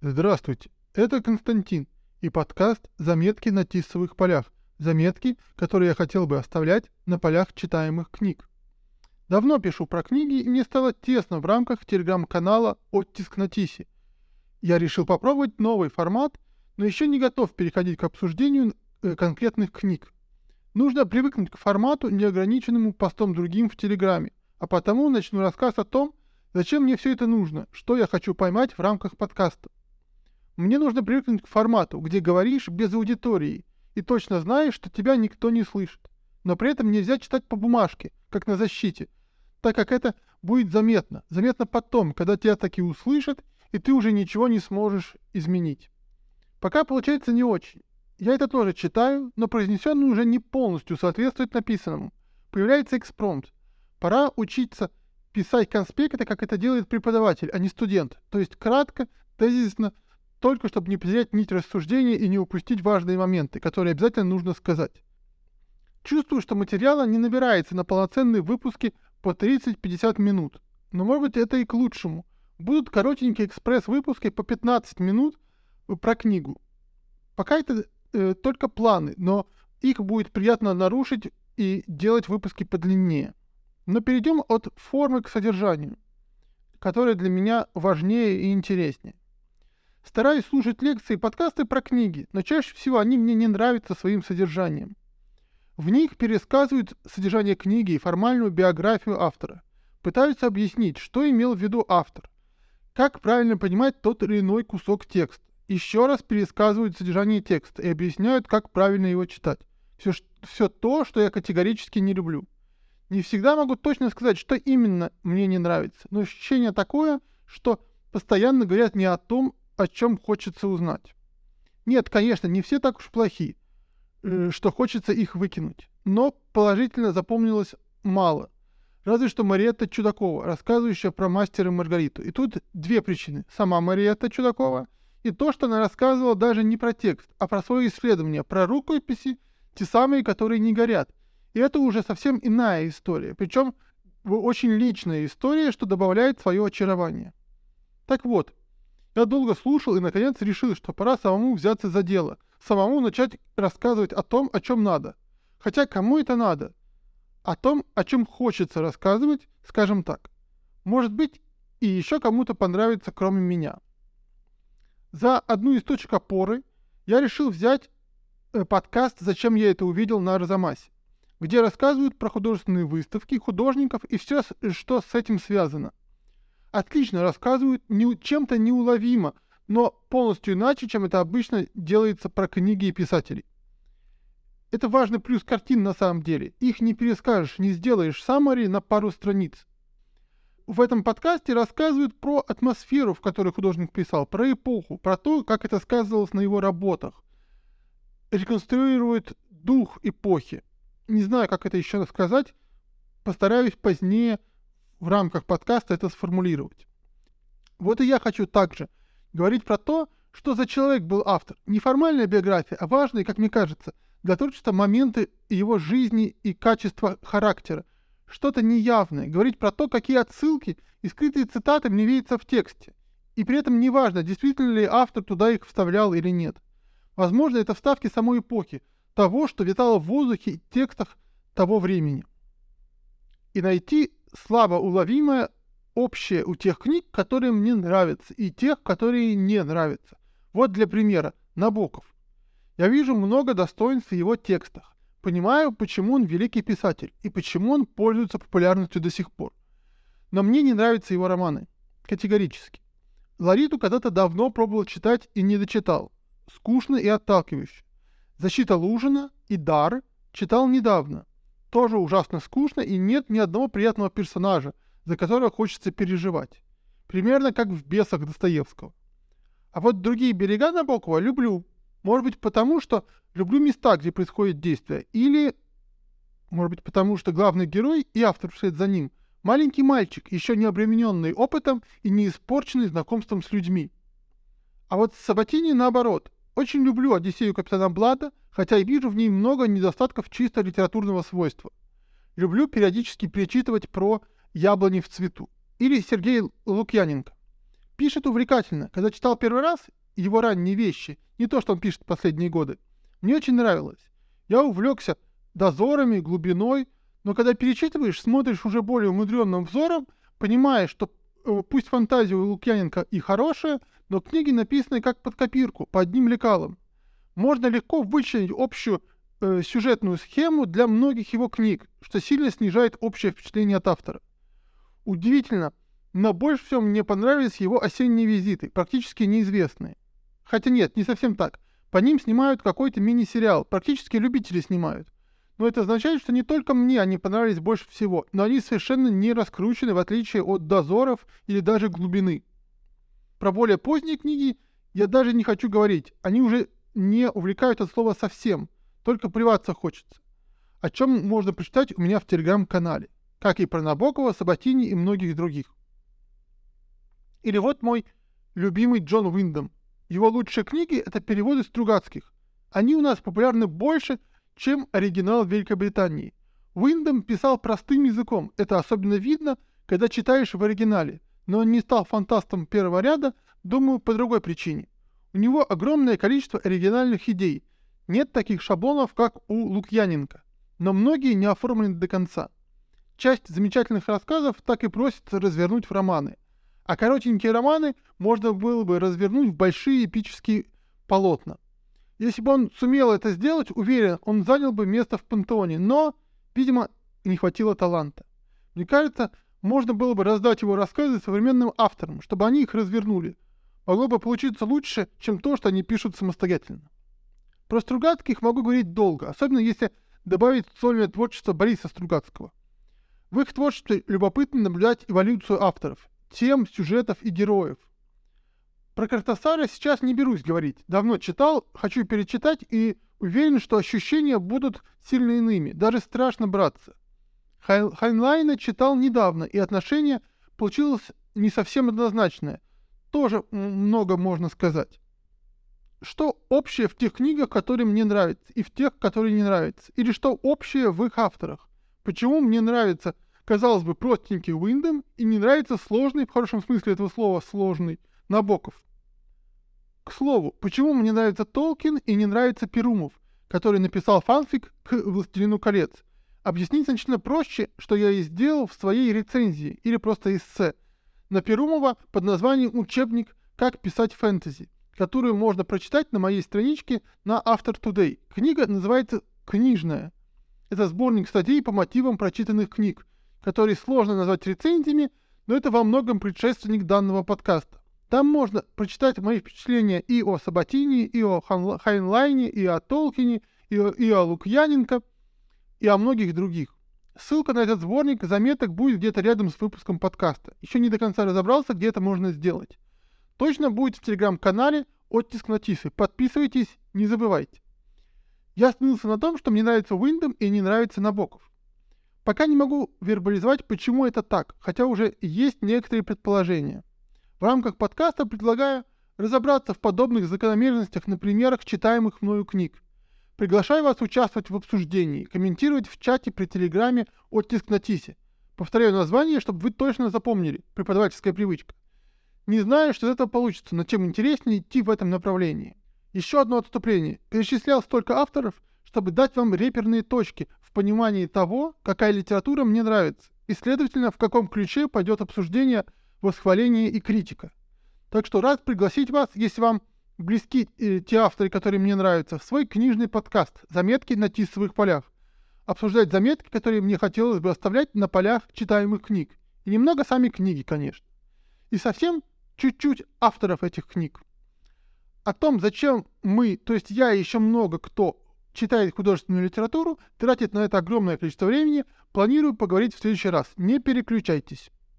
Здравствуйте, это Константин и подкаст «Заметки на тисовых полях». Заметки, которые я хотел бы оставлять на полях читаемых книг. Давно пишу про книги, и мне стало тесно в рамках телеграм-канала «Оттиск на Тисе». Я решил попробовать новый формат, но еще не готов переходить к обсуждению э, конкретных книг. Нужно привыкнуть к формату, неограниченному постом другим в Телеграме, а потому начну рассказ о том, зачем мне все это нужно, что я хочу поймать в рамках подкаста. Мне нужно привыкнуть к формату, где говоришь без аудитории и точно знаешь, что тебя никто не слышит. Но при этом нельзя читать по бумажке, как на защите, так как это будет заметно. Заметно потом, когда тебя таки услышат, и ты уже ничего не сможешь изменить. Пока получается не очень. Я это тоже читаю, но произнесенное уже не полностью соответствует написанному. Появляется экспромт. Пора учиться писать конспекты, как это делает преподаватель, а не студент. То есть кратко, тезисно, только чтобы не потерять нить рассуждения и не упустить важные моменты, которые обязательно нужно сказать. Чувствую, что материала не набирается на полноценные выпуски по 30-50 минут. Но может быть это и к лучшему. Будут коротенькие экспресс-выпуски по 15 минут про книгу. Пока это э, только планы, но их будет приятно нарушить и делать выпуски подлиннее. Но перейдем от формы к содержанию, которое для меня важнее и интереснее. Стараюсь слушать лекции и подкасты про книги, но чаще всего они мне не нравятся своим содержанием. В них пересказывают содержание книги и формальную биографию автора. Пытаются объяснить, что имел в виду автор, как правильно понимать тот или иной кусок текста. Еще раз пересказывают содержание текста и объясняют, как правильно его читать. Все, все то, что я категорически не люблю. Не всегда могу точно сказать, что именно мне не нравится, но ощущение такое, что постоянно говорят не о том, о чем хочется узнать. Нет, конечно, не все так уж плохи, э, что хочется их выкинуть. Но положительно запомнилось мало. Разве что Мариетта Чудакова, рассказывающая про мастера Маргариту. И тут две причины. Сама Мариетта Чудакова и то, что она рассказывала даже не про текст, а про свои исследования, про рукописи, те самые, которые не горят. И это уже совсем иная история. Причем очень личная история, что добавляет свое очарование. Так вот, я долго слушал и, наконец, решил, что пора самому взяться за дело, самому начать рассказывать о том, о чем надо. Хотя кому это надо? О том, о чем хочется рассказывать, скажем так. Может быть, и еще кому-то понравится, кроме меня. За одну из точек опоры я решил взять э, подкаст «Зачем я это увидел» на Арзамасе, где рассказывают про художественные выставки, художников и все, что с этим связано отлично рассказывают не, чем-то неуловимо, но полностью иначе, чем это обычно делается про книги и писателей. Это важный плюс картин на самом деле. Их не перескажешь, не сделаешь саммари на пару страниц. В этом подкасте рассказывают про атмосферу, в которой художник писал, про эпоху, про то, как это сказывалось на его работах. Реконструируют дух эпохи. Не знаю, как это еще сказать, постараюсь позднее в рамках подкаста это сформулировать. Вот и я хочу также говорить про то, что за человек был автор. Не формальная биография, а важные, как мне кажется, для творчества моменты его жизни и качества характера. Что-то неявное. Говорить про то, какие отсылки и скрытые цитаты мне видятся в тексте. И при этом неважно, действительно ли автор туда их вставлял или нет. Возможно, это вставки самой эпохи, того, что витало в воздухе и текстах того времени. И найти слабо уловимое общее у тех книг, которые мне нравятся, и тех, которые не нравятся. Вот для примера, Набоков. Я вижу много достоинств в его текстах. Понимаю, почему он великий писатель и почему он пользуется популярностью до сих пор. Но мне не нравятся его романы. Категорически. Лариту когда-то давно пробовал читать и не дочитал. Скучно и отталкивающе. Защита Лужина и Дар читал недавно тоже ужасно скучно и нет ни одного приятного персонажа, за которого хочется переживать. Примерно как в «Бесах» Достоевского. А вот другие берега Набокова люблю. Может быть потому, что люблю места, где происходит действие, или, может быть потому, что главный герой и автор вслед за ним – маленький мальчик, еще не обремененный опытом и не испорченный знакомством с людьми. А вот Сабатини наоборот – очень люблю «Одиссею капитана Блада», хотя и вижу в ней много недостатков чисто литературного свойства. Люблю периодически перечитывать про «Яблони в цвету» или Сергей Лукьяненко. Пишет увлекательно. Когда читал первый раз его ранние вещи, не то, что он пишет последние годы, мне очень нравилось. Я увлекся дозорами, глубиной, но когда перечитываешь, смотришь уже более умудренным взором, понимаешь, что э, пусть фантазия у Лукьяненко и хорошая, но книги написаны как под копирку, по одним лекалам. Можно легко вычленить общую э, сюжетную схему для многих его книг, что сильно снижает общее впечатление от автора. Удивительно, но больше всего мне понравились его осенние визиты, практически неизвестные. Хотя нет, не совсем так. По ним снимают какой-то мини-сериал, практически любители снимают. Но это означает, что не только мне они понравились больше всего, но они совершенно не раскручены, в отличие от дозоров или даже глубины. Про более поздние книги я даже не хочу говорить, они уже не увлекают от слова совсем, только плеваться хочется. О чем можно прочитать у меня в телеграм-канале, как и про Набокова, Сабатини и многих других. Или вот мой любимый Джон Уиндом. Его лучшие книги — это переводы Стругацких. Они у нас популярны больше, чем оригинал Великобритании. Уиндом писал простым языком, это особенно видно, когда читаешь в оригинале, но он не стал фантастом первого ряда, думаю, по другой причине. У него огромное количество оригинальных идей. Нет таких шаблонов, как у Лукьяненко, но многие не оформлены до конца. Часть замечательных рассказов так и просится развернуть в романы – а коротенькие романы можно было бы развернуть в большие эпические полотна. Если бы он сумел это сделать, уверен, он занял бы место в пантеоне, но, видимо, не хватило таланта. Мне кажется, можно было бы раздать его рассказы современным авторам, чтобы они их развернули. Могло бы получиться лучше, чем то, что они пишут самостоятельно. Про Стругацких могу говорить долго, особенно если добавить сольное творчество Бориса Стругацкого. В их творчестве любопытно наблюдать эволюцию авторов тем, сюжетов и героев. Про Картасара сейчас не берусь говорить. Давно читал, хочу перечитать и уверен, что ощущения будут сильно иными. Даже страшно браться. Хай Хайнлайна читал недавно, и отношение получилось не совсем однозначное. Тоже много можно сказать. Что общее в тех книгах, которые мне нравятся, и в тех, которые не нравятся? Или что общее в их авторах? Почему мне нравится казалось бы, простенький Уиндом и не нравится сложный, в хорошем смысле этого слова, сложный, Набоков. К слову, почему мне нравится Толкин и не нравится Перумов, который написал фанфик к «Властелину колец»? Объяснить значительно проще, что я и сделал в своей рецензии или просто эссе на Перумова под названием «Учебник. Как писать фэнтези», которую можно прочитать на моей страничке на After Today. Книга называется «Книжная». Это сборник статей по мотивам прочитанных книг, которые сложно назвать рецензиями, но это во многом предшественник данного подкаста. Там можно прочитать мои впечатления и о Сабатине, и о Хайнлайне, и о Толкине, и о, и о Лукьяненко, и о многих других. Ссылка на этот сборник заметок будет где-то рядом с выпуском подкаста. Еще не до конца разобрался, где это можно сделать. Точно будет в телеграм-канале «Оттиск Нотисы». Подписывайтесь, не забывайте. Я остановился на том, что мне нравится Уиндом и не нравится Набоков. Пока не могу вербализовать, почему это так, хотя уже есть некоторые предположения. В рамках подкаста предлагаю разобраться в подобных закономерностях на примерах читаемых мною книг. Приглашаю вас участвовать в обсуждении, комментировать в чате при телеграме «Оттиск на Тисе». Повторяю название, чтобы вы точно запомнили, преподавательская привычка. Не знаю, что из этого получится, но тем интереснее идти в этом направлении. Еще одно отступление. Перечислял столько авторов, чтобы дать вам реперные точки в понимании того, какая литература мне нравится, и, следовательно, в каком ключе пойдет обсуждение, восхваление и критика. Так что рад пригласить вас, если вам близки э, те авторы, которые мне нравятся, в свой книжный подкаст «Заметки на тисовых полях». Обсуждать заметки, которые мне хотелось бы оставлять на полях читаемых книг. И немного сами книги, конечно. И совсем чуть-чуть авторов этих книг. О том, зачем мы, то есть я и еще много кто читает художественную литературу, тратит на это огромное количество времени, планирую поговорить в следующий раз. Не переключайтесь.